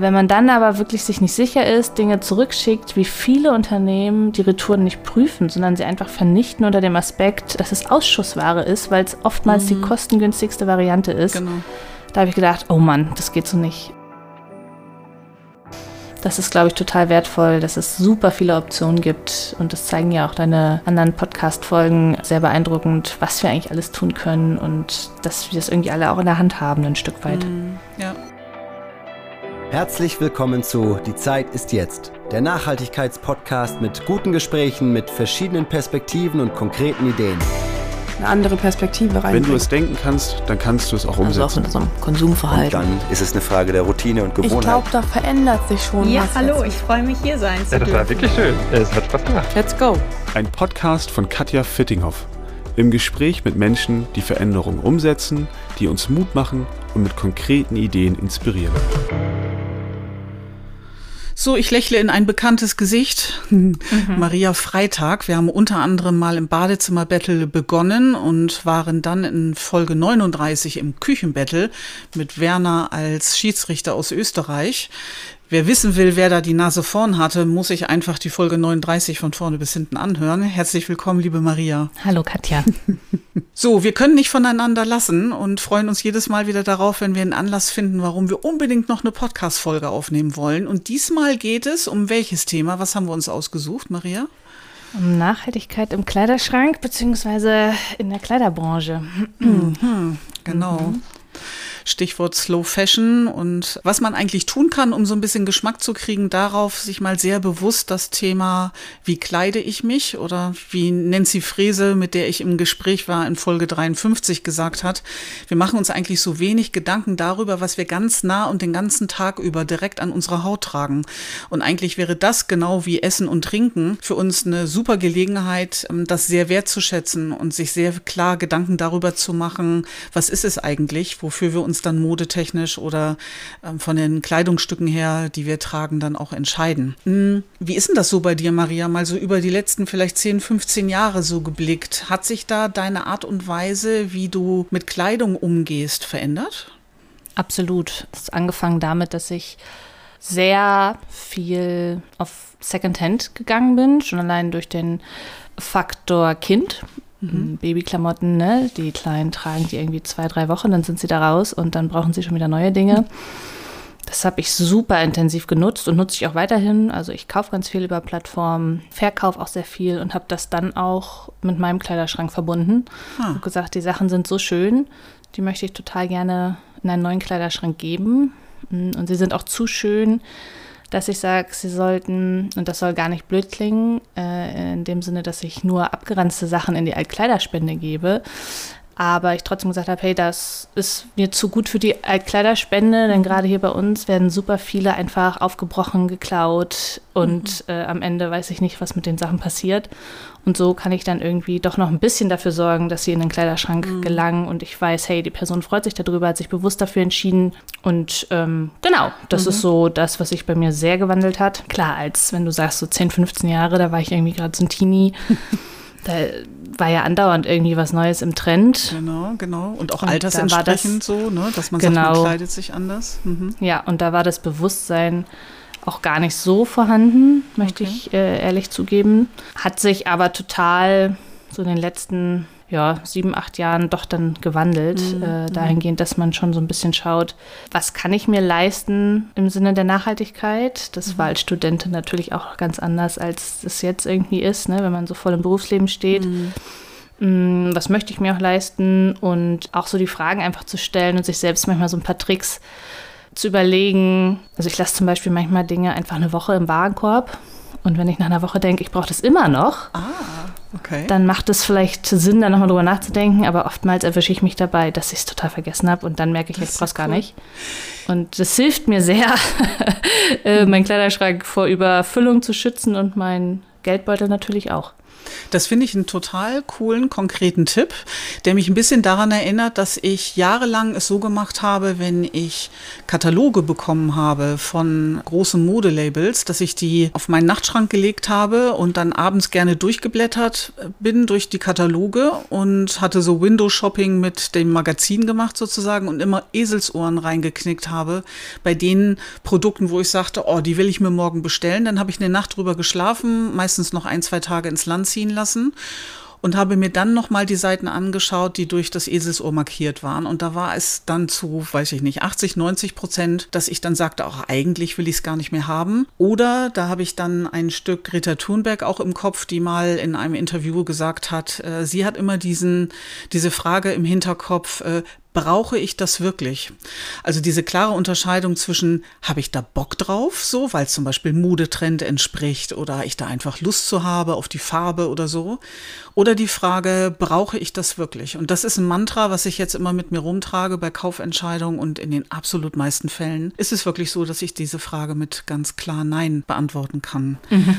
Wenn man dann aber wirklich sich nicht sicher ist, Dinge zurückschickt, wie viele Unternehmen die Retouren nicht prüfen, sondern sie einfach vernichten unter dem Aspekt, dass es Ausschussware ist, weil es oftmals mhm. die kostengünstigste Variante ist. Genau. Da habe ich gedacht, oh Mann, das geht so nicht. Das ist, glaube ich, total wertvoll, dass es super viele Optionen gibt. Und das zeigen ja auch deine anderen Podcast-Folgen sehr beeindruckend, was wir eigentlich alles tun können und dass wir das irgendwie alle auch in der Hand haben, ein Stück weit. Mhm. Ja. Herzlich willkommen zu Die Zeit ist jetzt, der Nachhaltigkeitspodcast mit guten Gesprächen, mit verschiedenen Perspektiven und konkreten Ideen. Eine andere Perspektive rein. Wenn du es denken kannst, dann kannst du es auch umsetzen. Also auch in unserem Konsumverhalten. Und dann ist es eine Frage der Routine und Gewohnheit. Ich glaube, da verändert sich schon ja, was. Ja, hallo, ich freue mich hier sein zu Ja, das war wirklich schön. Es hat Spaß gemacht. Let's go. Ein Podcast von Katja Fittinghoff. Im Gespräch mit Menschen, die Veränderungen umsetzen, die uns Mut machen und mit konkreten Ideen inspirieren. So, ich lächle in ein bekanntes Gesicht. Mhm. Maria Freitag. Wir haben unter anderem mal im Badezimmer-Battle begonnen und waren dann in Folge 39 im Küchenbattle mit Werner als Schiedsrichter aus Österreich. Wer wissen will, wer da die Nase vorn hatte, muss sich einfach die Folge 39 von vorne bis hinten anhören. Herzlich willkommen, liebe Maria. Hallo, Katja. so, wir können nicht voneinander lassen und freuen uns jedes Mal wieder darauf, wenn wir einen Anlass finden, warum wir unbedingt noch eine Podcast-Folge aufnehmen wollen. Und diesmal geht es um welches Thema? Was haben wir uns ausgesucht, Maria? Um Nachhaltigkeit im Kleiderschrank beziehungsweise in der Kleiderbranche. Mhm, genau. Mhm. Stichwort Slow Fashion und was man eigentlich tun kann, um so ein bisschen Geschmack zu kriegen darauf, sich mal sehr bewusst das Thema, wie kleide ich mich oder wie Nancy Frese, mit der ich im Gespräch war in Folge 53 gesagt hat, wir machen uns eigentlich so wenig Gedanken darüber, was wir ganz nah und den ganzen Tag über direkt an unserer Haut tragen. Und eigentlich wäre das genau wie Essen und Trinken für uns eine super Gelegenheit, ähm, das sehr wertzuschätzen und sich sehr klar Gedanken darüber zu machen, was ist es eigentlich, wofür wir uns uns dann modetechnisch oder ähm, von den Kleidungsstücken her, die wir tragen, dann auch entscheiden. Hm, wie ist denn das so bei dir, Maria? Mal so über die letzten vielleicht 10, 15 Jahre so geblickt. Hat sich da deine Art und Weise, wie du mit Kleidung umgehst, verändert? Absolut. Es ist angefangen damit, dass ich sehr viel auf Secondhand gegangen bin, schon allein durch den Faktor Kind. Mhm. Babyklamotten, ne? Die Kleinen tragen die irgendwie zwei, drei Wochen, dann sind sie da raus und dann brauchen sie schon wieder neue Dinge. Das habe ich super intensiv genutzt und nutze ich auch weiterhin. Also ich kaufe ganz viel über Plattformen, verkaufe auch sehr viel und habe das dann auch mit meinem Kleiderschrank verbunden. Ah. Und gesagt, die Sachen sind so schön, die möchte ich total gerne in einen neuen Kleiderschrank geben. Und sie sind auch zu schön, dass ich sage, sie sollten, und das soll gar nicht blöd klingen, äh, in dem Sinne, dass ich nur abgeranzte Sachen in die Altkleiderspende gebe, aber ich trotzdem gesagt habe, hey, das ist mir zu gut für die Altkleiderspende, denn gerade hier bei uns werden super viele einfach aufgebrochen, geklaut und mhm. äh, am Ende weiß ich nicht, was mit den Sachen passiert. Und so kann ich dann irgendwie doch noch ein bisschen dafür sorgen, dass sie in den Kleiderschrank mhm. gelangen und ich weiß, hey, die Person freut sich darüber, hat sich bewusst dafür entschieden. Und ähm, genau, das mhm. ist so das, was sich bei mir sehr gewandelt hat. Klar, als wenn du sagst, so 10, 15 Jahre, da war ich irgendwie gerade so ein Teenie. da war ja andauernd irgendwie was Neues im Trend. Genau, genau. Und auch und altersentsprechend das, so, ne? dass man genau, sagt, man kleidet sich anders. Mhm. Ja, und da war das Bewusstsein auch gar nicht so vorhanden, möchte okay. ich äh, ehrlich zugeben. Hat sich aber total so in den letzten ja, sieben, acht Jahren doch dann gewandelt, mhm. äh, mhm. dahingehend, dass man schon so ein bisschen schaut, was kann ich mir leisten im Sinne der Nachhaltigkeit. Das mhm. war als Studentin natürlich auch ganz anders, als es jetzt irgendwie ist, ne, wenn man so voll im Berufsleben steht. Mhm. Mm, was möchte ich mir auch leisten und auch so die Fragen einfach zu stellen und sich selbst manchmal so ein paar Tricks zu überlegen. Also ich lasse zum Beispiel manchmal Dinge einfach eine Woche im Warenkorb und wenn ich nach einer Woche denke, ich brauche das immer noch, ah, okay. dann macht es vielleicht Sinn, da nochmal drüber nachzudenken. Aber oftmals erwische ich mich dabei, dass ich es total vergessen habe und dann merke ich, das ich brauche es gar nicht. Und das hilft mir sehr, äh, meinen Kleiderschrank vor Überfüllung zu schützen und meinen Geldbeutel natürlich auch. Das finde ich einen total coolen, konkreten Tipp, der mich ein bisschen daran erinnert, dass ich jahrelang es so gemacht habe, wenn ich Kataloge bekommen habe von großen Modelabels, dass ich die auf meinen Nachtschrank gelegt habe und dann abends gerne durchgeblättert bin durch die Kataloge und hatte so Window-Shopping mit dem Magazin gemacht sozusagen und immer Eselsohren reingeknickt habe bei den Produkten, wo ich sagte, oh, die will ich mir morgen bestellen. Dann habe ich eine Nacht drüber geschlafen, meistens noch ein, zwei Tage ins Land ziehen lassen und habe mir dann nochmal die Seiten angeschaut, die durch das Eselsohr markiert waren. Und da war es dann zu, weiß ich nicht, 80, 90 Prozent, dass ich dann sagte, auch eigentlich will ich es gar nicht mehr haben. Oder da habe ich dann ein Stück Greta Thunberg auch im Kopf, die mal in einem Interview gesagt hat, äh, sie hat immer diesen, diese Frage im Hinterkopf, äh, brauche ich das wirklich? Also diese klare Unterscheidung zwischen, habe ich da Bock drauf, so, weil zum Beispiel Modetrend entspricht oder ich da einfach Lust zu habe auf die Farbe oder so. Oder die Frage, brauche ich das wirklich? Und das ist ein Mantra, was ich jetzt immer mit mir rumtrage bei Kaufentscheidungen und in den absolut meisten Fällen ist es wirklich so, dass ich diese Frage mit ganz klar Nein beantworten kann. Mhm.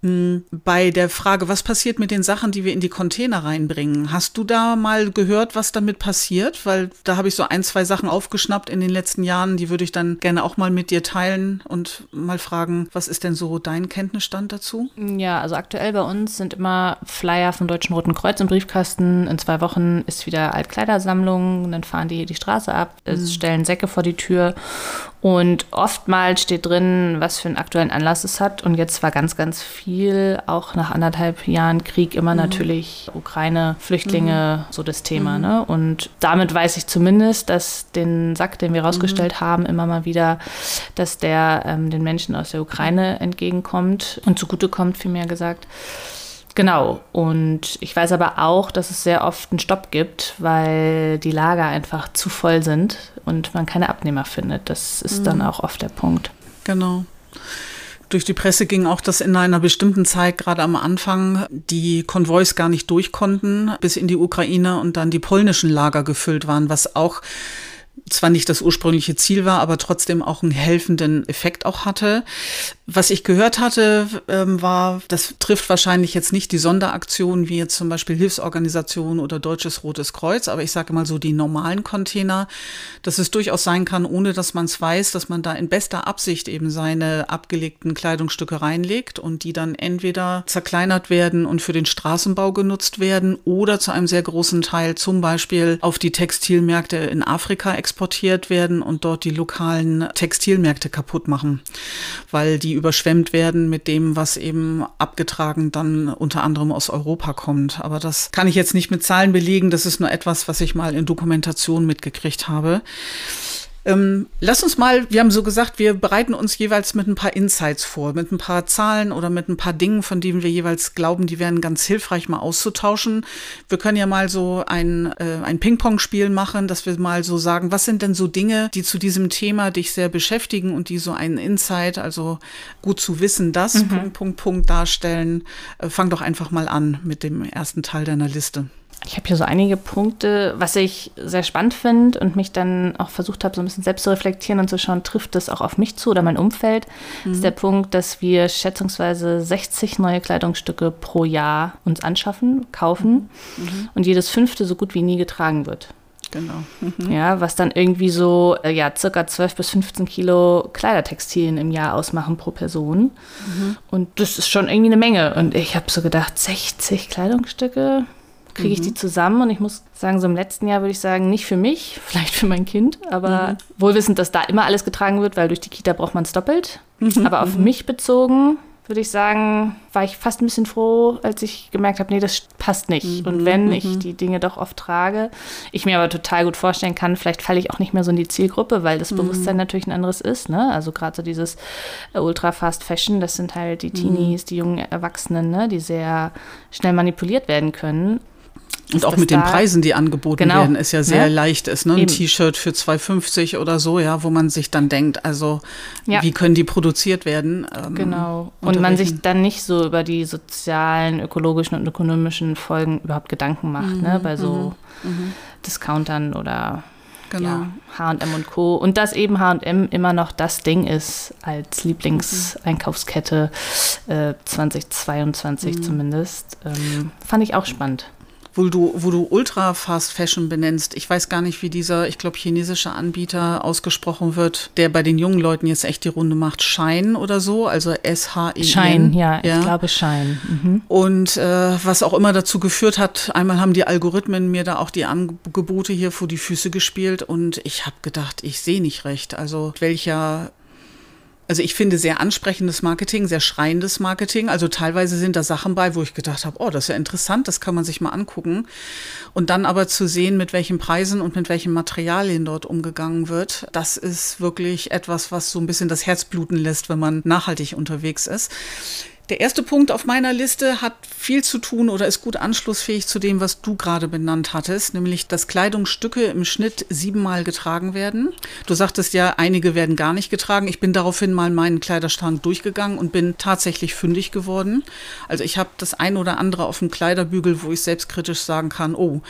Bei der Frage, was passiert mit den Sachen, die wir in die Container reinbringen, hast du da mal gehört, was damit passiert? Weil da habe ich so ein, zwei Sachen aufgeschnappt in den letzten Jahren, die würde ich dann gerne auch mal mit dir teilen und mal fragen, was ist denn so dein Kenntnisstand dazu? Ja, also aktuell bei uns sind immer Flyer vom Deutschen Roten Kreuz im Briefkasten. In zwei Wochen ist wieder Altkleidersammlung, dann fahren die hier die Straße ab, mhm. stellen Säcke vor die Tür und oftmals steht drin, was für einen aktuellen Anlass es hat. Und jetzt war ganz, ganz viel, auch nach anderthalb Jahren Krieg, immer mhm. natürlich Ukraine, Flüchtlinge, mhm. so das Thema. Mhm. Ne? Und damit weiß ich zumindest, dass den Sack, den wir rausgestellt mhm. haben, immer mal wieder, dass der ähm, den Menschen aus der Ukraine entgegenkommt und zugutekommt, vielmehr gesagt. Genau. Und ich weiß aber auch, dass es sehr oft einen Stopp gibt, weil die Lager einfach zu voll sind und man keine Abnehmer findet. Das ist mhm. dann auch oft der Punkt. Genau. Durch die Presse ging auch, dass in einer bestimmten Zeit, gerade am Anfang, die Konvois gar nicht durch konnten bis in die Ukraine und dann die polnischen Lager gefüllt waren, was auch zwar nicht das ursprüngliche Ziel war, aber trotzdem auch einen helfenden Effekt auch hatte. Was ich gehört hatte, ähm, war, das trifft wahrscheinlich jetzt nicht die Sonderaktionen wie jetzt zum Beispiel Hilfsorganisationen oder Deutsches Rotes Kreuz, aber ich sage mal so die normalen Container, dass es durchaus sein kann, ohne dass man es weiß, dass man da in bester Absicht eben seine abgelegten Kleidungsstücke reinlegt und die dann entweder zerkleinert werden und für den Straßenbau genutzt werden oder zu einem sehr großen Teil zum Beispiel auf die Textilmärkte in Afrika exportiert werden und dort die lokalen Textilmärkte kaputt machen, weil die überschwemmt werden mit dem, was eben abgetragen dann unter anderem aus Europa kommt. Aber das kann ich jetzt nicht mit Zahlen belegen. Das ist nur etwas, was ich mal in Dokumentation mitgekriegt habe. Ähm, lass uns mal, wir haben so gesagt, wir bereiten uns jeweils mit ein paar Insights vor, mit ein paar Zahlen oder mit ein paar Dingen, von denen wir jeweils glauben, die wären ganz hilfreich mal auszutauschen. Wir können ja mal so ein, äh, ein Ping-Pong-Spiel machen, dass wir mal so sagen, was sind denn so Dinge, die zu diesem Thema dich sehr beschäftigen und die so einen Insight, also gut zu wissen, das mhm. Punkt, Punkt, Punkt darstellen. Äh, fang doch einfach mal an mit dem ersten Teil deiner Liste. Ich habe hier so einige Punkte, was ich sehr spannend finde und mich dann auch versucht habe, so ein bisschen selbst zu reflektieren und zu schauen, trifft das auch auf mich zu oder mein Umfeld, mhm. ist der Punkt, dass wir schätzungsweise 60 neue Kleidungsstücke pro Jahr uns anschaffen, kaufen mhm. und jedes fünfte so gut wie nie getragen wird. Genau. Mhm. Ja, was dann irgendwie so, äh, ja, circa 12 bis 15 Kilo Kleidertextilien im Jahr ausmachen pro Person. Mhm. Und das ist schon irgendwie eine Menge. Und ich habe so gedacht, 60 Kleidungsstücke? Kriege ich die mhm. zusammen. Und ich muss sagen, so im letzten Jahr würde ich sagen, nicht für mich, vielleicht für mein Kind, aber mhm. wohlwissend, dass da immer alles getragen wird, weil durch die Kita braucht man es doppelt. Mhm. Aber auf mhm. mich bezogen würde ich sagen, war ich fast ein bisschen froh, als ich gemerkt habe, nee, das passt nicht. Mhm, und wenn ich mhm. die Dinge doch oft trage, ich mir aber total gut vorstellen kann, vielleicht falle ich auch nicht mehr so in die Zielgruppe, weil das. Bewusstsein natürlich ein anderes ist. Ne? Also gerade so dieses äh, Ultra Fast Fashion, das sind halt die Teenies, die jungen Erwachsenen, ne? die sehr schnell manipuliert werden können. Und auch mit den Preisen, die angeboten genau. werden, ist ja sehr ja. leicht ist. Ne? Ein T-Shirt für 2,50 oder so, ja, wo man sich dann denkt, also ja. wie können die produziert werden? Ähm, genau. Und man sich dann nicht so über die sozialen, ökologischen und ökonomischen Folgen überhaupt Gedanken macht, ne? mhm. ne? Bei so mhm. mhm. Discountern oder genau. ja, H&M und Co. Und dass eben H&M immer noch das Ding ist als Lieblingseinkaufskette äh, 2022 zumindest, ähm, fand ich auch spannend. Wo du, wo du Ultra Fast Fashion benennst. Ich weiß gar nicht, wie dieser, ich glaube, chinesische Anbieter ausgesprochen wird, der bei den jungen Leuten jetzt echt die Runde macht. Shine oder so, also S-H-E-N. Schein, ja, ich glaube Schein. Mhm. Und äh, was auch immer dazu geführt hat, einmal haben die Algorithmen mir da auch die Angebote hier vor die Füße gespielt und ich habe gedacht, ich sehe nicht recht. Also welcher also ich finde sehr ansprechendes Marketing, sehr schreiendes Marketing. Also teilweise sind da Sachen bei, wo ich gedacht habe, oh, das ist ja interessant, das kann man sich mal angucken. Und dann aber zu sehen, mit welchen Preisen und mit welchen Materialien dort umgegangen wird, das ist wirklich etwas, was so ein bisschen das Herz bluten lässt, wenn man nachhaltig unterwegs ist. Der erste Punkt auf meiner Liste hat viel zu tun oder ist gut anschlussfähig zu dem, was du gerade benannt hattest, nämlich dass Kleidungsstücke im Schnitt siebenmal getragen werden. Du sagtest ja, einige werden gar nicht getragen. Ich bin daraufhin mal meinen Kleiderschrank durchgegangen und bin tatsächlich fündig geworden. Also ich habe das ein oder andere auf dem Kleiderbügel, wo ich selbstkritisch sagen kann, oh,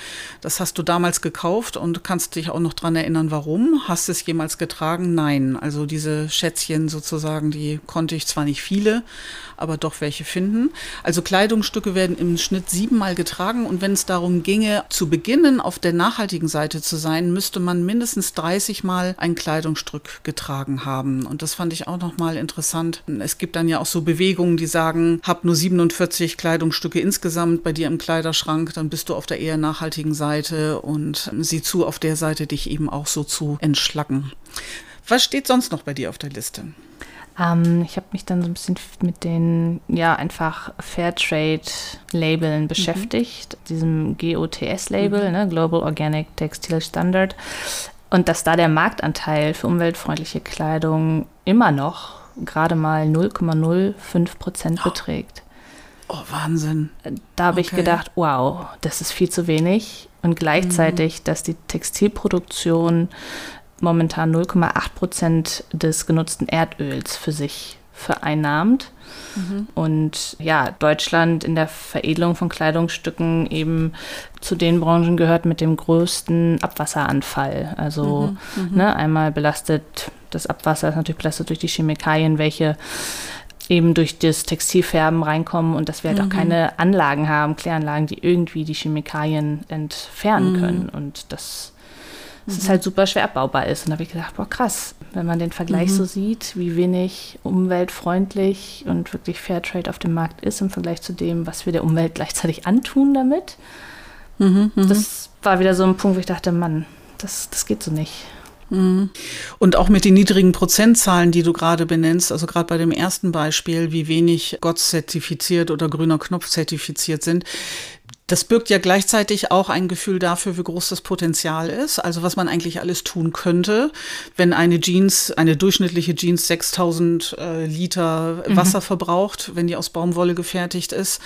das hast du damals gekauft und kannst dich auch noch dran erinnern, warum. Hast du es jemals getragen? Nein. Also diese Schätzchen sozusagen, die konnte ich zwar nicht viele, aber doch welche finden. Also Kleidungsstücke werden im Schnitt siebenmal getragen und wenn es darum ginge, zu beginnen auf der nachhaltigen Seite zu sein, müsste man mindestens 30 Mal ein Kleidungsstück getragen haben. Und das fand ich auch nochmal interessant. Es gibt dann ja auch so Bewegungen, die sagen, hab nur 47 Kleidungsstücke insgesamt bei dir im Kleiderschrank, dann bist du auf der eher nachhaltigen Seite und sieh zu, auf der Seite dich eben auch so zu entschlacken. Was steht sonst noch bei dir auf der Liste? Ähm, ich habe mich dann so ein bisschen mit den, ja, einfach Fairtrade-Labeln beschäftigt, diesem GOTS-Label, ne, Global Organic Textile Standard. Und dass da der Marktanteil für umweltfreundliche Kleidung immer noch gerade mal 0,05 Prozent beträgt. Oh, Wahnsinn. Da habe ich Okay. gedacht, wow, das ist viel zu wenig. Und gleichzeitig, dass die Textilproduktion momentan 0,8 Prozent des genutzten Erdöls für sich vereinnahmt. Und ja, Deutschland in der Veredelung von Kleidungsstücken eben zu den Branchen gehört mit dem größten Abwasseranfall. Also ne, einmal belastet das Abwasser ist natürlich belastet durch die Chemikalien, welche eben durch das Textilfärben reinkommen und dass wir halt auch keine Anlagen haben, Kläranlagen, die irgendwie die Chemikalien entfernen können. Und das, dass es halt super schwer abbaubar ist. Und da habe ich gedacht, boah, krass, wenn man den Vergleich so sieht, wie wenig umweltfreundlich und wirklich Fairtrade auf dem Markt ist im Vergleich zu dem, was wir der Umwelt gleichzeitig antun damit. Das war wieder so ein Punkt, wo ich dachte, Mann, das, das geht so nicht. Und auch mit den niedrigen Prozentzahlen, die du gerade benennst, also gerade bei dem ersten Beispiel, wie wenig Gott zertifiziert oder grüner Knopf zertifiziert sind, das birgt ja gleichzeitig auch ein Gefühl dafür, wie groß das Potenzial ist. Also was man eigentlich alles tun könnte, wenn eine Jeans, eine durchschnittliche Jeans 6000 äh, Liter Wasser verbraucht, wenn die aus Baumwolle gefertigt ist,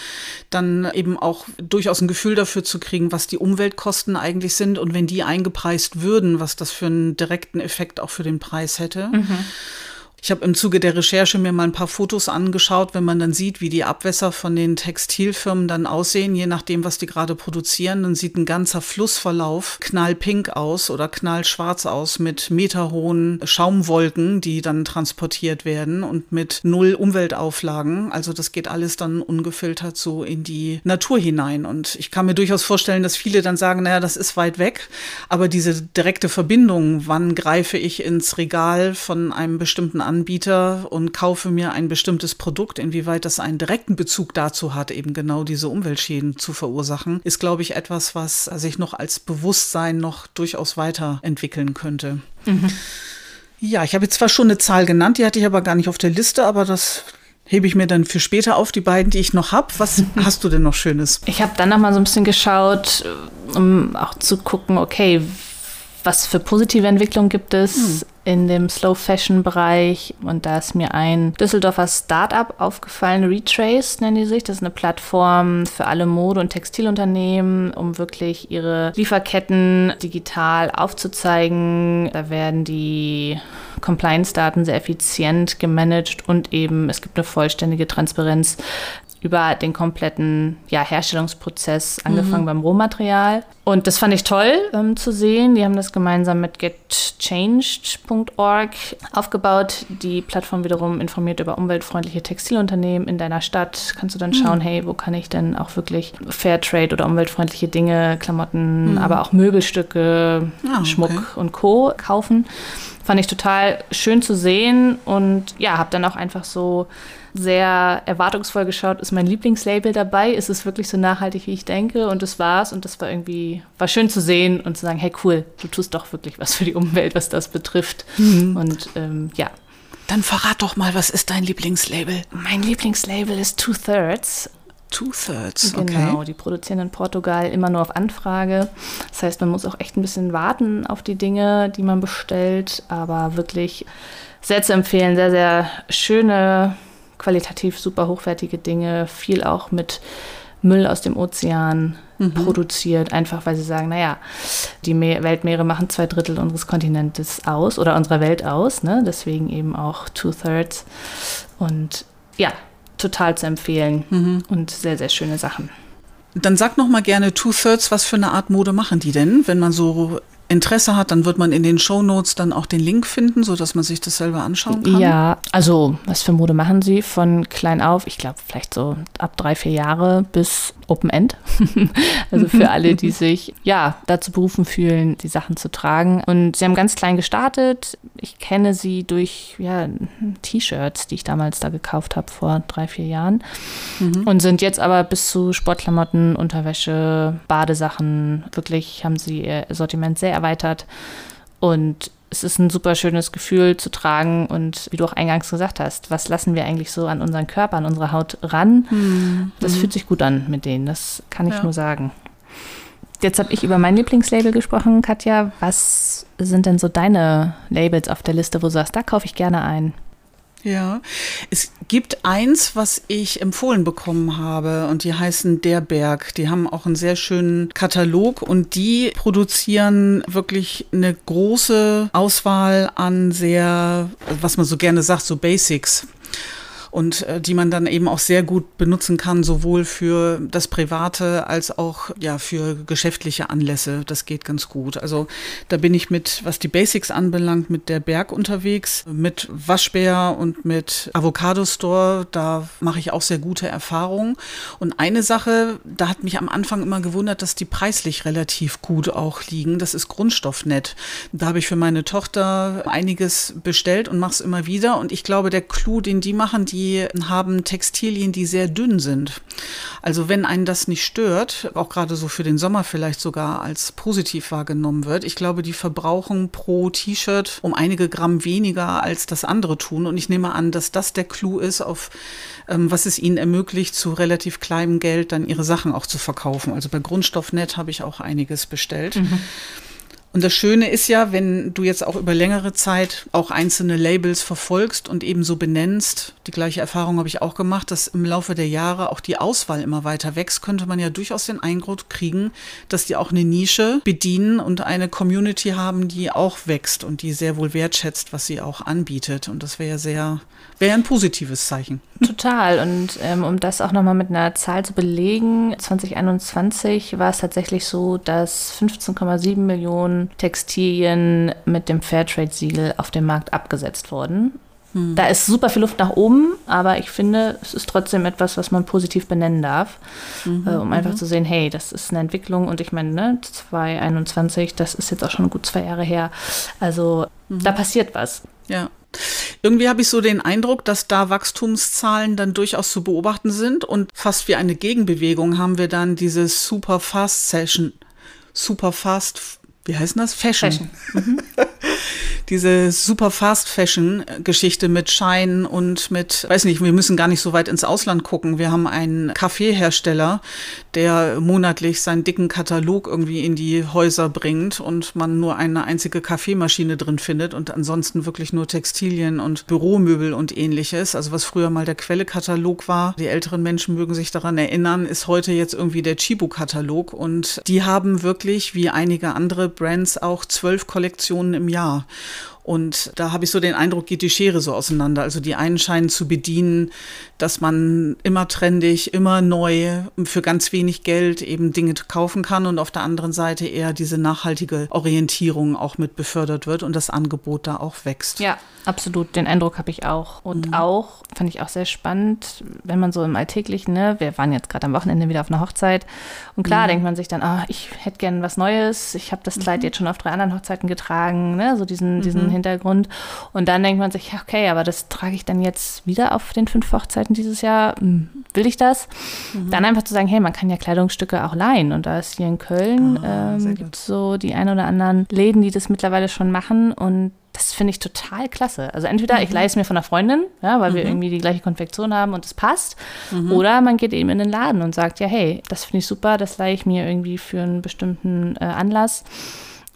dann eben auch durchaus ein Gefühl dafür zu kriegen, was die Umweltkosten eigentlich sind und wenn die eingepreist würden, was das für einen direkten Effekt auch für den Preis hätte. Ich habe im Zuge der Recherche mir mal ein paar Fotos angeschaut, wenn man dann sieht, wie die Abwässer von den Textilfirmen dann aussehen, je nachdem, was die gerade produzieren, dann sieht ein ganzer Flussverlauf knallpink aus oder knallschwarz aus mit meterhohen Schaumwolken, die dann transportiert werden und mit null Umweltauflagen. Also das geht alles dann ungefiltert so in die Natur hinein. Und ich kann mir durchaus vorstellen, dass viele dann sagen, naja, das ist weit weg, aber diese direkte Verbindung, wann greife ich ins Regal von einem bestimmten Anbieter und kaufe mir ein bestimmtes Produkt, inwieweit das einen direkten Bezug dazu hat, eben genau diese Umweltschäden zu verursachen, ist, glaube ich, etwas, was sich noch als Bewusstsein noch durchaus weiterentwickeln könnte. Ja, ich habe jetzt zwar schon eine Zahl genannt, die hatte ich aber gar nicht auf der Liste, aber das hebe ich mir dann für später auf, die beiden, die ich noch habe. Was hast du denn noch Schönes? Ich habe dann noch mal so ein bisschen geschaut, um auch zu gucken, okay, was für positive Entwicklungen gibt es in dem Slow Fashion Bereich. Und da ist mir ein Düsseldorfer Startup aufgefallen, Retrace nennen die sich. Das ist eine Plattform für alle Mode- und Textilunternehmen, um wirklich ihre Lieferketten digital aufzuzeigen. Da werden die Compliance-Daten sehr effizient gemanagt und eben es gibt eine vollständige Transparenz über den kompletten ja, Herstellungsprozess, angefangen beim Rohmaterial. Und das fand ich toll ähm, zu sehen. Die haben das gemeinsam mit getchanged.org aufgebaut. Die Plattform wiederum informiert über umweltfreundliche Textilunternehmen in deiner Stadt. Kannst du dann schauen, hey, wo kann ich denn auch wirklich Fairtrade oder umweltfreundliche Dinge, Klamotten, aber auch Möbelstücke, okay. Schmuck und Co. kaufen. Fand ich total schön zu sehen und ja, habe dann auch einfach so sehr erwartungsvoll geschaut, ist mein Lieblingslabel dabei? Ist es wirklich so nachhaltig, wie ich denke? Und das war's und das war irgendwie, war schön zu sehen und zu sagen, hey cool, du tust doch wirklich was für die Umwelt, was das betrifft. Und ähm, ja, Dann verrat doch mal, was ist dein Lieblingslabel? mein Lieblingslabel ist Two Thirds. Two-Thirds, Genau, okay. die produzieren in Portugal immer nur auf Anfrage. Das heißt, man muss auch echt ein bisschen warten auf die Dinge, die man bestellt. Aber wirklich sehr zu empfehlen. Sehr, sehr schöne, qualitativ super hochwertige Dinge. Viel auch mit Müll aus dem Ozean produziert. Einfach weil sie sagen, naja, die Me Weltmeere machen zwei Drittel unseres Kontinentes aus oder unserer Welt aus. Ne? Deswegen eben auch Two-Thirds. Und ja, total zu empfehlen und sehr, sehr schöne Sachen. Dann sag noch mal gerne Two-Thirds, was für eine Art Mode machen die denn? Wenn man so Interesse hat, dann wird man in den Shownotes dann auch den Link finden, sodass man sich das selber anschauen kann. Ja, also was für Mode machen sie von klein auf? Ich glaube vielleicht so ab drei, vier Jahre bis Open End. also für alle, die sich ja dazu berufen fühlen, die Sachen zu tragen. Und sie haben ganz klein gestartet. Ich kenne sie durch ja, T-Shirts, die ich damals da gekauft habe vor drei, vier Jahren. Und sind jetzt aber bis zu Sportklamotten, Unterwäsche, Badesachen. Wirklich haben sie ihr Sortiment sehr erweitert. Und es ist ein super schönes Gefühl zu tragen und wie du auch eingangs gesagt hast, was lassen wir eigentlich so an unseren Körper, an unsere Haut ran? Das fühlt sich gut an mit denen, das kann ich Ja. nur sagen. Jetzt habe ich über mein Lieblingslabel gesprochen, Katja. Was sind denn so deine Labels auf der Liste, wo du sagst, da kaufe ich gerne ein? Ja, es gibt eins, was ich empfohlen bekommen habe und die heißen Der Berg. Die haben auch einen sehr schönen Katalog und die produzieren wirklich eine große Auswahl an sehr, was man so gerne sagt, so Basics. Und äh, die man dann eben auch sehr gut benutzen kann, sowohl für das Private als auch ja für geschäftliche Anlässe. Das geht ganz gut. Also da bin ich mit, was die Basics anbelangt, mit der Berg unterwegs, mit Waschbär und mit Avocado Store. Da mache ich auch sehr gute Erfahrungen. Und eine Sache, da hat mich am Anfang immer gewundert, dass die preislich relativ gut auch liegen. Das ist Grundstoffnet. Da habe ich für meine Tochter einiges bestellt und mache es immer wieder. Und ich glaube, der Clou, den die machen, die haben Textilien, die sehr dünn sind. Also wenn einen das nicht stört, auch gerade so für den Sommer vielleicht sogar als positiv wahrgenommen wird, ich glaube, die verbrauchen pro T-Shirt um einige Gramm weniger als das andere tun. Und ich nehme an, dass das der Clou ist, auf ähm, was es ihnen ermöglicht, zu relativ kleinem Geld dann ihre Sachen auch zu verkaufen. Also bei Grundstoffnet habe ich auch einiges bestellt. Und das Schöne ist ja, wenn du jetzt auch über längere Zeit auch einzelne Labels verfolgst und eben so benennst, die gleiche Erfahrung habe ich auch gemacht, dass im Laufe der Jahre auch die Auswahl immer weiter wächst, könnte man ja durchaus den Eindruck kriegen, dass die auch eine Nische bedienen und eine Community haben, die auch wächst und die sehr wohl wertschätzt, was sie auch anbietet. Und das wäre ja sehr, wäre ein positives Zeichen. Total. Und ähm, um das auch nochmal mit einer Zahl zu belegen, 2021 war es tatsächlich so, dass 15,7 Millionen Textilien mit dem Fairtrade-Siegel auf dem Markt abgesetzt wurden. Da ist super viel Luft nach oben, aber ich finde, es ist trotzdem etwas, was man positiv benennen darf, äh, um einfach zu sehen, hey, das ist eine Entwicklung und ich meine, ne, 2021, das ist jetzt auch schon gut zwei Jahre her. Also da passiert was. Ja. Irgendwie habe ich so den Eindruck, dass da Wachstumszahlen dann durchaus zu beobachten sind und fast wie eine Gegenbewegung haben wir dann diese Super Fast Session, Super Fast, wie heißt das? Fashion. Fashion. Diese Super Fast Fashion Geschichte mit Schein und mit, weiß nicht, wir müssen gar nicht so weit ins Ausland gucken. Wir haben einen Kaffeehersteller, der monatlich seinen dicken Katalog irgendwie in die Häuser bringt und man nur eine einzige Kaffeemaschine drin findet und ansonsten wirklich nur Textilien und Büromöbel und ähnliches. Also was früher mal der Quelle-Katalog war, die älteren Menschen mögen sich daran erinnern, ist heute jetzt irgendwie der Chibo-Katalog und die haben wirklich, wie einige andere Brands, auch zwölf Kollektionen im Jahr. Und da habe ich so den Eindruck, geht die Schere so auseinander. Also die einen scheinen zu bedienen, dass man immer trendig, immer neu für ganz wenig Geld eben Dinge kaufen kann und auf der anderen Seite eher diese nachhaltige Orientierung auch mit befördert wird und das Angebot da auch wächst. Ja, absolut. Den Eindruck habe ich auch. Und mhm. auch, fand ich auch sehr spannend, wenn man so im Alltäglichen, ne, wir waren jetzt gerade am Wochenende wieder auf einer Hochzeit und klar mhm. denkt man sich dann, oh, ich hätte gern was Neues, ich habe das Kleid mhm. jetzt schon auf drei anderen Hochzeiten getragen, ne, so diesen, diesen mhm. Hintergrund. Und dann denkt man sich, okay, aber das trage ich dann jetzt wieder auf den fünf Hochzeiten dieses Jahr. Hm, will ich das? Mhm. Dann einfach zu sagen, hey, man kann ja Kleidungsstücke auch leihen. Und da ist hier in Köln, ah, ähm, gibt es so die ein oder anderen Läden, die das mittlerweile schon machen. Und das finde ich total klasse. Also entweder mhm. ich leihe es mir von einer Freundin, ja, weil mhm. wir irgendwie die gleiche Konfektion haben und es passt, mhm. oder man geht eben in den Laden und sagt, ja, hey, das finde ich super, das leihe ich mir irgendwie für einen bestimmten äh, Anlass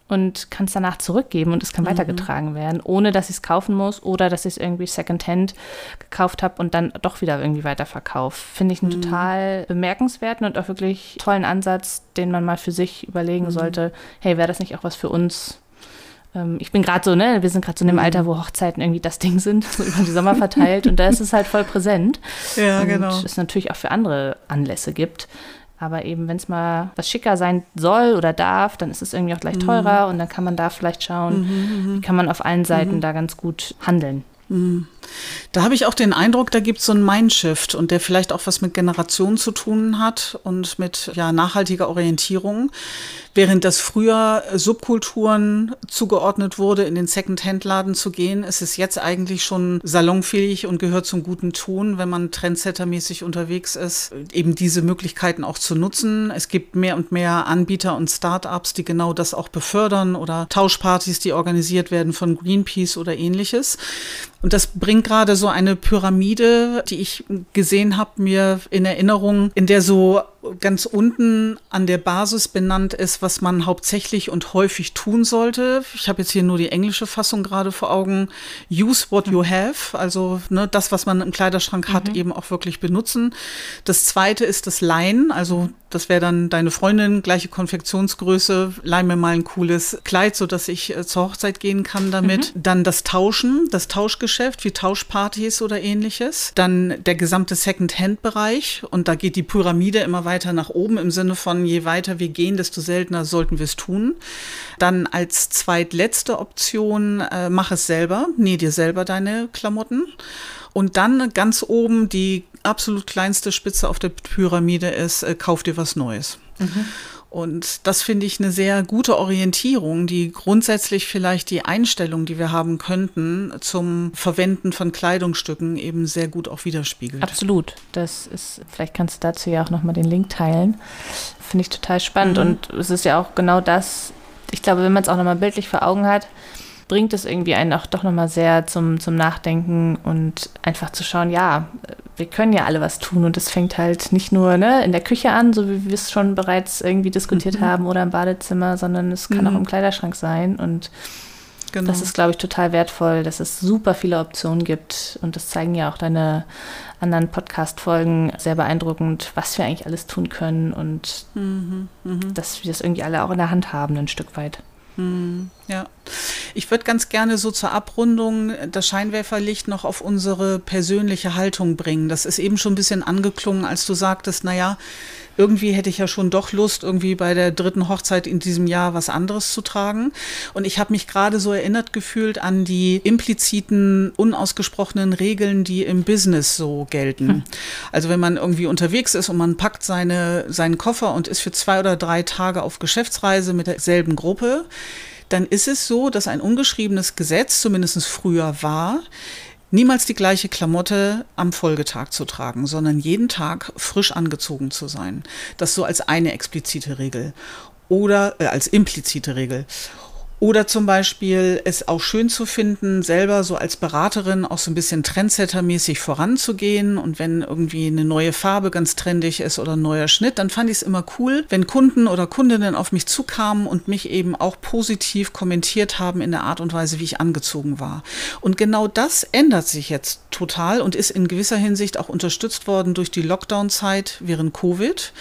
und kann es danach zurückgeben und es kann mhm. weitergetragen werden, ohne dass ich es kaufen muss oder dass ich es irgendwie Secondhand gekauft habe und dann doch wieder irgendwie weiterverkaufe. Finde ich einen mhm. total bemerkenswerten und auch wirklich tollen Ansatz, den man mal für sich überlegen mhm. sollte. Hey, wäre das nicht auch was für uns? Ähm, ich bin gerade so, ne, wir sind gerade so in dem mhm. Alter, wo Hochzeiten irgendwie das Ding sind, so über die Sommer verteilt und da ist es halt voll präsent. Ja, und genau. es natürlich auch für andere Anlässe gibt. Aber eben, wenn es mal was schicker sein soll oder darf, dann ist es irgendwie auch gleich mhm. teurer mhm. und dann kann man da vielleicht schauen, mhm, mhm wie kann man auf allen Seiten mhm. da ganz gut handeln. Da habe ich auch den Eindruck, da gibt es so einen Mindshift und der vielleicht auch was mit Generationen zu tun hat und mit ja, nachhaltiger Orientierung. Während das früher Subkulturen zugeordnet wurde, in den Second-Hand-Laden zu gehen, ist es jetzt eigentlich schon salonfähig und gehört zum guten Ton, wenn man trendsettermäßig unterwegs ist, eben diese Möglichkeiten auch zu nutzen. Es gibt mehr und mehr Anbieter und Start-ups, die genau das auch befördern oder Tauschpartys, die organisiert werden von Greenpeace oder ähnliches. Und das bringt gerade so eine Pyramide, die ich gesehen habe, mir in Erinnerung, in der so ganz unten an der Basis benannt ist, was man hauptsächlich und häufig tun sollte. Ich habe jetzt hier nur die englische Fassung gerade vor Augen. Use what you have, also ne, das, was man im Kleiderschrank hat, mhm. eben auch wirklich benutzen. Das zweite ist das Leihen, also das wäre dann deine Freundin, gleiche Konfektionsgröße, leih mir mal ein cooles Kleid, sodass ich äh, zur Hochzeit gehen kann damit. Mhm. Dann das Tauschen, das Tauschgeschäft, wie Tauschpartys oder ähnliches. Dann der gesamte Second-Hand-Bereich und da geht die Pyramide immer weiter weiter nach oben im Sinne von, je weiter wir gehen, desto seltener sollten wir es tun. Dann als zweitletzte Option, äh, mach es selber, näh dir selber deine Klamotten. Und dann ganz oben die absolut kleinste Spitze auf der Pyramide ist, äh, kauf dir was Neues. Mhm. Und das finde ich eine sehr gute Orientierung, die grundsätzlich vielleicht die Einstellung, die wir haben könnten, zum Verwenden von Kleidungsstücken eben sehr gut auch widerspiegelt. Absolut. Das ist, vielleicht kannst du dazu ja auch nochmal den Link teilen. Finde ich total spannend. Mhm. Und es ist ja auch genau das, ich glaube, wenn man es auch nochmal bildlich vor Augen hat, bringt es irgendwie einen auch doch nochmal sehr zum, zum Nachdenken und einfach zu schauen, ja, wir können ja alle was tun und es fängt halt nicht nur ne, in der Küche an, so wie wir es schon bereits irgendwie diskutiert mhm. haben oder im Badezimmer, sondern es kann mhm. auch im Kleiderschrank sein und Genau. Das ist, glaube ich, total wertvoll, dass es super viele Optionen gibt. Und das zeigen ja auch deine anderen Podcast-Folgen sehr beeindruckend, was wir eigentlich alles tun können und mhm, mh. dass wir das irgendwie alle auch in der Hand haben, ein Stück weit. Hm, ja. Ich würde ganz gerne so zur Abrundung das Scheinwerferlicht noch auf unsere persönliche Haltung bringen. Das ist eben schon ein bisschen angeklungen, als du sagtest, naja, irgendwie hätte ich ja schon doch Lust, irgendwie bei der dritten Hochzeit in diesem Jahr was anderes zu tragen. Und ich habe mich gerade so erinnert gefühlt an die impliziten, unausgesprochenen Regeln, die im Business so gelten. Hm. Also wenn man irgendwie unterwegs ist und man packt seine, seinen Koffer und ist für zwei oder drei Tage auf Geschäftsreise mit derselben Gruppe, dann ist es so, dass ein ungeschriebenes Gesetz, zumindest früher war, niemals die gleiche Klamotte am Folgetag zu tragen, sondern jeden Tag frisch angezogen zu sein. Das so als eine explizite Regel oder äh, als implizite Regel. Oder zum Beispiel es auch schön zu finden, selber so als Beraterin auch so ein bisschen Trendsetter-mäßig voranzugehen. Und wenn irgendwie eine neue Farbe ganz trendig ist oder ein neuer Schnitt, dann fand ich es immer cool, wenn Kunden oder Kundinnen auf mich zukamen und mich eben auch positiv kommentiert haben in der Art und Weise, wie ich angezogen war. Und genau das ändert sich jetzt total und ist in gewisser Hinsicht auch unterstützt worden durch die Lockdown-Zeit während Covid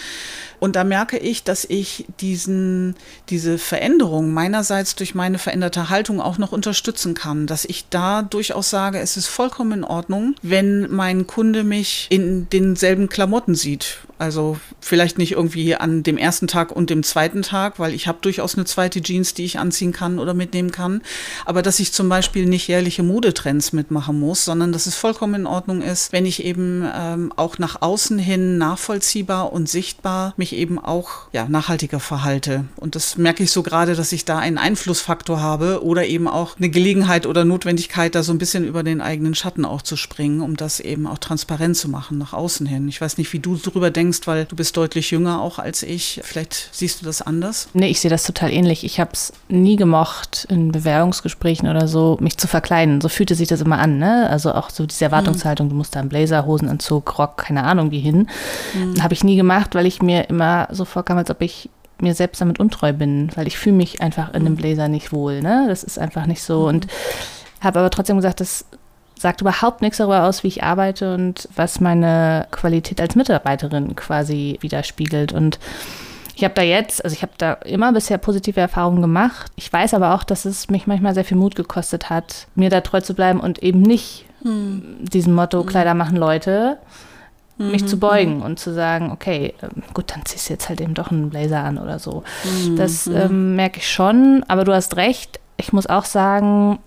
Und da merke ich, dass ich diesen, diese Veränderung meinerseits durch meine veränderte Haltung auch noch unterstützen kann. Dass ich da durchaus sage, es ist vollkommen in Ordnung, wenn mein Kunde mich in denselben Klamotten sieht. Also vielleicht nicht irgendwie an dem ersten Tag und dem zweiten Tag, weil ich habe durchaus eine zweite Jeans, die ich anziehen kann oder mitnehmen kann. Aber dass ich zum Beispiel nicht jährliche Modetrends mitmachen muss, sondern dass es vollkommen in Ordnung ist, wenn ich eben ähm, auch nach außen hin nachvollziehbar und sichtbar mich eben auch ja, nachhaltiger verhalte. Und das merke ich so gerade, dass ich da einen Einflussfaktor habe oder eben auch eine Gelegenheit oder Notwendigkeit, da so ein bisschen über den eigenen Schatten auch zu springen, um das eben auch transparent zu machen nach außen hin. Ich weiß nicht, wie du darüber denkst denkst, weil du bist deutlich jünger auch als ich. Vielleicht siehst du das anders? Nee, ich sehe das total ähnlich. Ich habe es nie gemocht, in Bewerbungsgesprächen oder so, mich zu verkleiden. So fühlte sich das immer an, ne? Also auch so diese Erwartungshaltung, du musst da einen Blazer, Hosenanzug, Rock, keine Ahnung wie hin. Mhm. Habe ich nie gemacht, weil ich mir immer so vorkam, als ob ich mir selbst damit untreu bin, weil ich fühle mich einfach in einem mhm. Blazer nicht wohl. Ne? Das ist einfach nicht so. Mhm. Und habe aber trotzdem gesagt, das sagt überhaupt nichts darüber aus, wie ich arbeite und was meine Qualität als Mitarbeiterin quasi widerspiegelt. Und ich habe da jetzt, also ich habe da immer bisher positive Erfahrungen gemacht. Ich weiß aber auch, dass es mich manchmal sehr viel Mut gekostet hat, mir da treu zu bleiben und eben nicht hm. diesem Motto hm. Kleider machen Leute mich mhm. zu beugen mhm. und zu sagen, okay, ähm, gut, dann ziehst du jetzt halt eben doch einen Blazer an oder so. Mhm. Das ähm, merke ich schon, aber du hast recht. Ich muss auch sagen,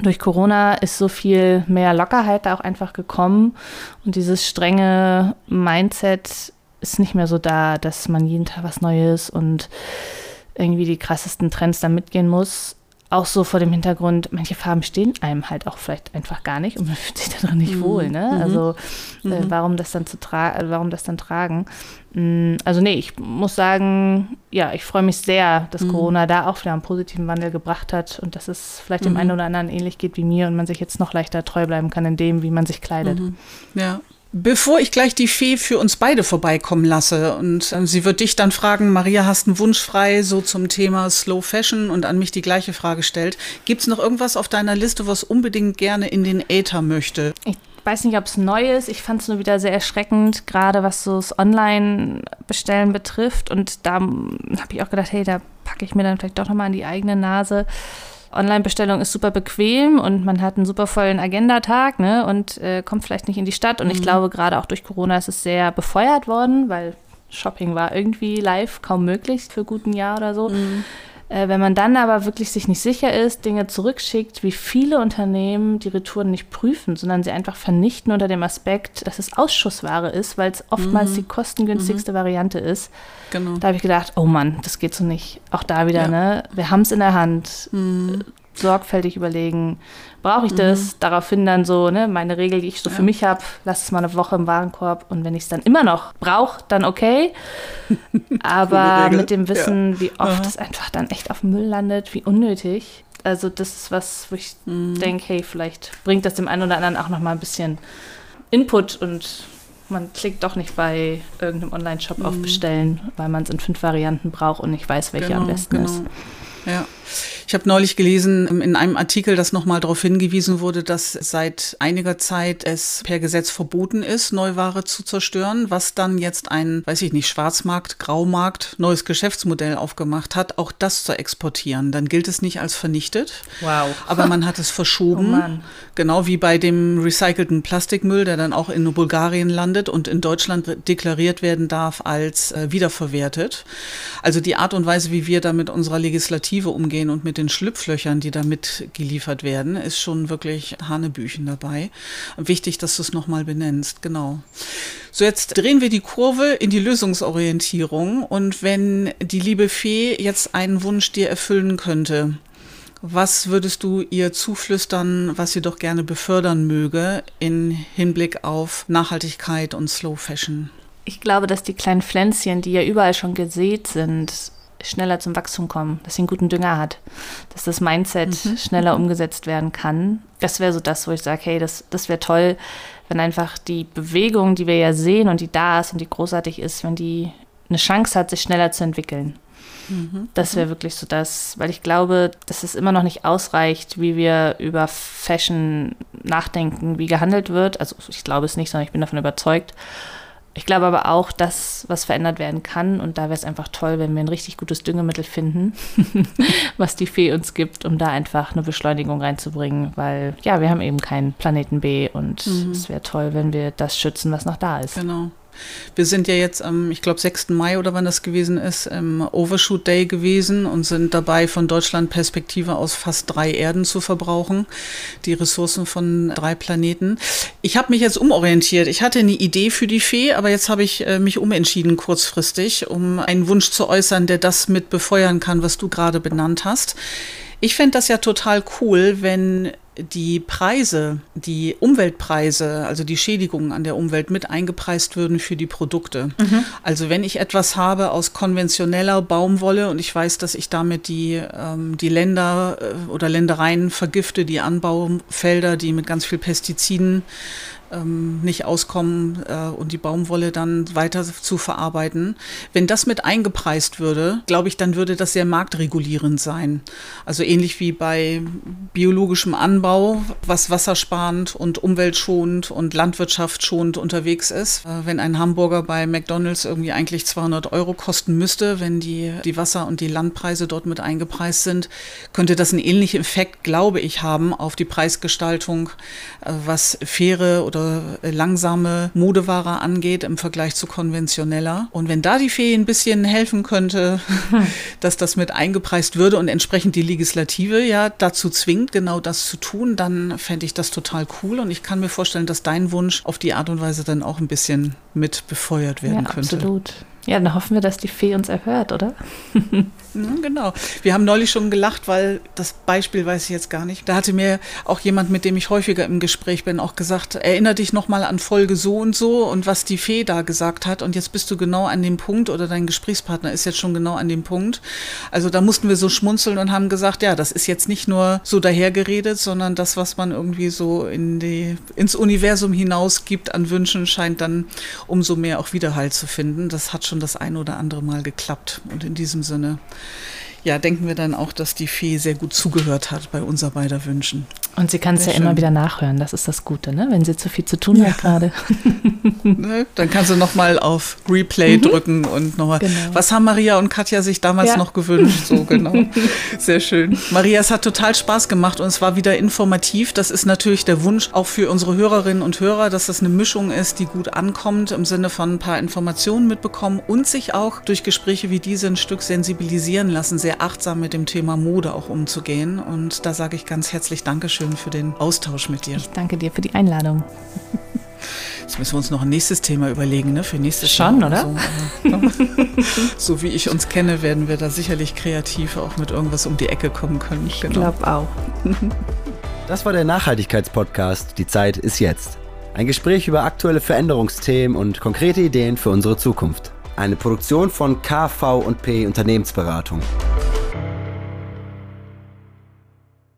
durch Corona ist so viel mehr Lockerheit da auch einfach gekommen und dieses strenge Mindset ist nicht mehr so da, dass man jeden Tag was Neues und irgendwie die krassesten Trends da mitgehen muss. Auch so vor dem Hintergrund, manche Farben stehen einem halt auch vielleicht einfach gar nicht und man fühlt sich darin nicht mhm. wohl. Ne? Mhm. Also äh, mhm. warum das dann zu tragen, warum das dann tragen? Mm, also nee, ich muss sagen, ja, ich freue mich sehr, dass mhm. Corona da auch wieder einen positiven Wandel gebracht hat und dass es vielleicht dem mhm. einen oder anderen ähnlich geht wie mir und man sich jetzt noch leichter treu bleiben kann in dem, wie man sich kleidet. Ja, Bevor ich gleich die Fee für uns beide vorbeikommen lasse und äh, sie wird dich dann fragen, Maria, hast einen Wunsch frei, so zum Thema Slow Fashion und an mich die gleiche Frage stellt. Gibt es noch irgendwas auf deiner Liste, was unbedingt gerne in den Äther möchte? Ich weiß nicht, ob es neu ist. Ich fand es nur wieder sehr erschreckend, gerade was so das Online-Bestellen betrifft. Und da habe ich auch gedacht, hey, da packe ich mir dann vielleicht doch nochmal an die eigene Nase. Online-Bestellung ist super bequem und man hat einen super vollen Agendatag ne, und äh, kommt vielleicht nicht in die Stadt. Und mhm. ich glaube, gerade auch durch Corona ist es sehr befeuert worden, weil Shopping war irgendwie live kaum möglich für guten Jahr oder so. Mhm. Äh, wenn man dann aber wirklich sich nicht sicher ist, Dinge zurückschickt, wie viele Unternehmen die Retouren nicht prüfen, sondern sie einfach vernichten unter dem Aspekt, dass es Ausschussware ist, weil es oftmals mhm. die kostengünstigste mhm. Variante ist. Genau. Da habe ich gedacht, oh Mann, das geht so nicht. Auch da wieder, ja. ne? Wir haben es in der Hand. Mhm. Sorgfältig überlegen, brauche ich mhm. das? Daraufhin dann so, ne, meine Regel, die ich so ja. für mich habe, lass es mal eine Woche im Warenkorb und wenn ich es dann immer noch brauche, dann okay. Aber mit dem Wissen, ja. wie oft es einfach dann echt auf dem Müll landet, wie unnötig. Also das ist was, wo ich mhm. denke, hey, vielleicht bringt das dem einen oder anderen auch noch mal ein bisschen Input und man klickt doch nicht bei irgendeinem Online-Shop mhm. auf Bestellen, weil man es in fünf Varianten braucht und nicht weiß, welche genau, am besten genau. ist. Ja. Ich habe neulich gelesen ähm, in einem Artikel, dass nochmal darauf hingewiesen wurde, dass seit einiger Zeit es per Gesetz verboten ist, Neuware zu zerstören, was dann jetzt ein, weiß ich nicht, Schwarzmarkt, Graumarkt, neues Geschäftsmodell aufgemacht hat, auch das zu exportieren. Dann gilt es nicht als vernichtet. Wow. Aber man hat es verschoben. Oh genau wie bei dem recycelten Plastikmüll, der dann auch in Bulgarien landet und in Deutschland deklariert werden darf als äh, wiederverwertet. Also die Art und Weise, wie wir da mit unserer Legislative umgehen und mit den Schlupflöchern, die da mitgeliefert werden, ist schon wirklich Hanebüchen dabei. Wichtig, dass du es nochmal benennst, genau. So, jetzt drehen wir die Kurve in die Lösungsorientierung. Und wenn die liebe Fee jetzt einen Wunsch dir erfüllen könnte, was würdest du ihr zuflüstern, was sie doch gerne befördern möge in Hinblick auf Nachhaltigkeit und Slow Fashion? Ich glaube, dass die kleinen Pflänzchen, die ja überall schon gesät sind, schneller zum Wachstum kommen, dass sie einen guten Dünger hat, dass das Mindset mhm. schneller umgesetzt werden kann. Das wäre so das, wo ich sage, hey, das, das wäre toll, wenn einfach die Bewegung, die wir ja sehen und die da ist und die großartig ist, wenn die eine Chance hat, sich schneller zu entwickeln. Mhm. Das wäre wirklich so das, weil ich glaube, dass es immer noch nicht ausreicht, wie wir über Fashion nachdenken, wie gehandelt wird. Also ich glaube es nicht, sondern ich bin davon überzeugt. Ich glaube aber auch, dass was verändert werden kann und da wäre es einfach toll, wenn wir ein richtig gutes Düngemittel finden, was die Fee uns gibt, um da einfach eine Beschleunigung reinzubringen, weil ja, wir haben eben keinen Planeten B und mhm. es wäre toll, wenn wir das schützen, was noch da ist. Genau. Wir sind ja jetzt am, ich glaube, 6. Mai oder wann das gewesen ist, im Overshoot Day gewesen und sind dabei, von Deutschland Perspektive aus fast drei Erden zu verbrauchen, die Ressourcen von drei Planeten. Ich habe mich jetzt umorientiert. Ich hatte eine Idee für die Fee, aber jetzt habe ich äh, mich umentschieden kurzfristig, um einen Wunsch zu äußern, der das mit befeuern kann, was du gerade benannt hast. Ich fände das ja total cool, wenn die Preise, die Umweltpreise, also die Schädigungen an der Umwelt mit eingepreist würden für die Produkte. Mhm. Also wenn ich etwas habe aus konventioneller Baumwolle und ich weiß, dass ich damit die, ähm, die Länder äh, oder Ländereien vergifte, die Anbaufelder, die mit ganz viel Pestiziden ähm, nicht auskommen äh, und die Baumwolle dann weiter zu verarbeiten. Wenn das mit eingepreist würde, glaube ich, dann würde das sehr marktregulierend sein. Also ähnlich wie bei biologischem Anbau, was wassersparend und umweltschonend und landwirtschaftsschonend unterwegs ist. Äh, wenn ein Hamburger bei McDonald's irgendwie eigentlich 200 Euro kosten müsste, wenn die, die Wasser- und die Landpreise dort mit eingepreist sind, könnte das einen ähnlichen Effekt, glaube ich, haben auf die Preisgestaltung, äh, was faire oder langsame Modeware angeht im Vergleich zu konventioneller. Und wenn da die Fee ein bisschen helfen könnte, dass das mit eingepreist würde und entsprechend die Legislative ja dazu zwingt, genau das zu tun, dann fände ich das total cool. Und ich kann mir vorstellen, dass dein Wunsch auf die Art und Weise dann auch ein bisschen mit befeuert werden ja, könnte. Absolut. Ja, dann hoffen wir, dass die Fee uns erhört, oder? Genau. Wir haben neulich schon gelacht, weil das Beispiel weiß ich jetzt gar nicht. Da hatte mir auch jemand, mit dem ich häufiger im Gespräch bin, auch gesagt, erinnere dich nochmal an Folge so und so und was die Fee da gesagt hat. Und jetzt bist du genau an dem Punkt oder dein Gesprächspartner ist jetzt schon genau an dem Punkt. Also da mussten wir so schmunzeln und haben gesagt, ja, das ist jetzt nicht nur so dahergeredet, sondern das, was man irgendwie so in die, ins Universum hinaus gibt an Wünschen, scheint dann umso mehr auch Widerhalt zu finden. Das hat schon das ein oder andere Mal geklappt. Und in diesem Sinne ja, denken wir dann auch, dass die Fee sehr gut zugehört hat bei unser beider Wünschen. Und sie kann es ja schön. immer wieder nachhören, das ist das Gute, ne? wenn sie zu viel zu tun ja. hat gerade. ne? Dann kannst du nochmal auf Replay mhm. drücken und nochmal. Genau. Was haben Maria und Katja sich damals ja. noch gewünscht? So genau. Sehr schön. Maria, es hat total Spaß gemacht und es war wieder informativ. Das ist natürlich der Wunsch auch für unsere Hörerinnen und Hörer, dass das eine Mischung ist, die gut ankommt, im Sinne von ein paar Informationen mitbekommen und sich auch durch Gespräche wie diese ein Stück sensibilisieren lassen, sehr achtsam mit dem Thema Mode auch umzugehen. Und da sage ich ganz herzlich Dankeschön schön für den Austausch mit dir. Ich danke dir für die Einladung. Jetzt müssen wir uns noch ein nächstes Thema überlegen, ne? Für nächstes Schon, Jahr oder? So, so, wie ich uns kenne, werden wir da sicherlich kreativ auch mit irgendwas um die Ecke kommen können. Ich genau. glaube auch. Das war der Nachhaltigkeitspodcast. Die Zeit ist jetzt. Ein Gespräch über aktuelle Veränderungsthemen und konkrete Ideen für unsere Zukunft. Eine Produktion von KV und P Unternehmensberatung.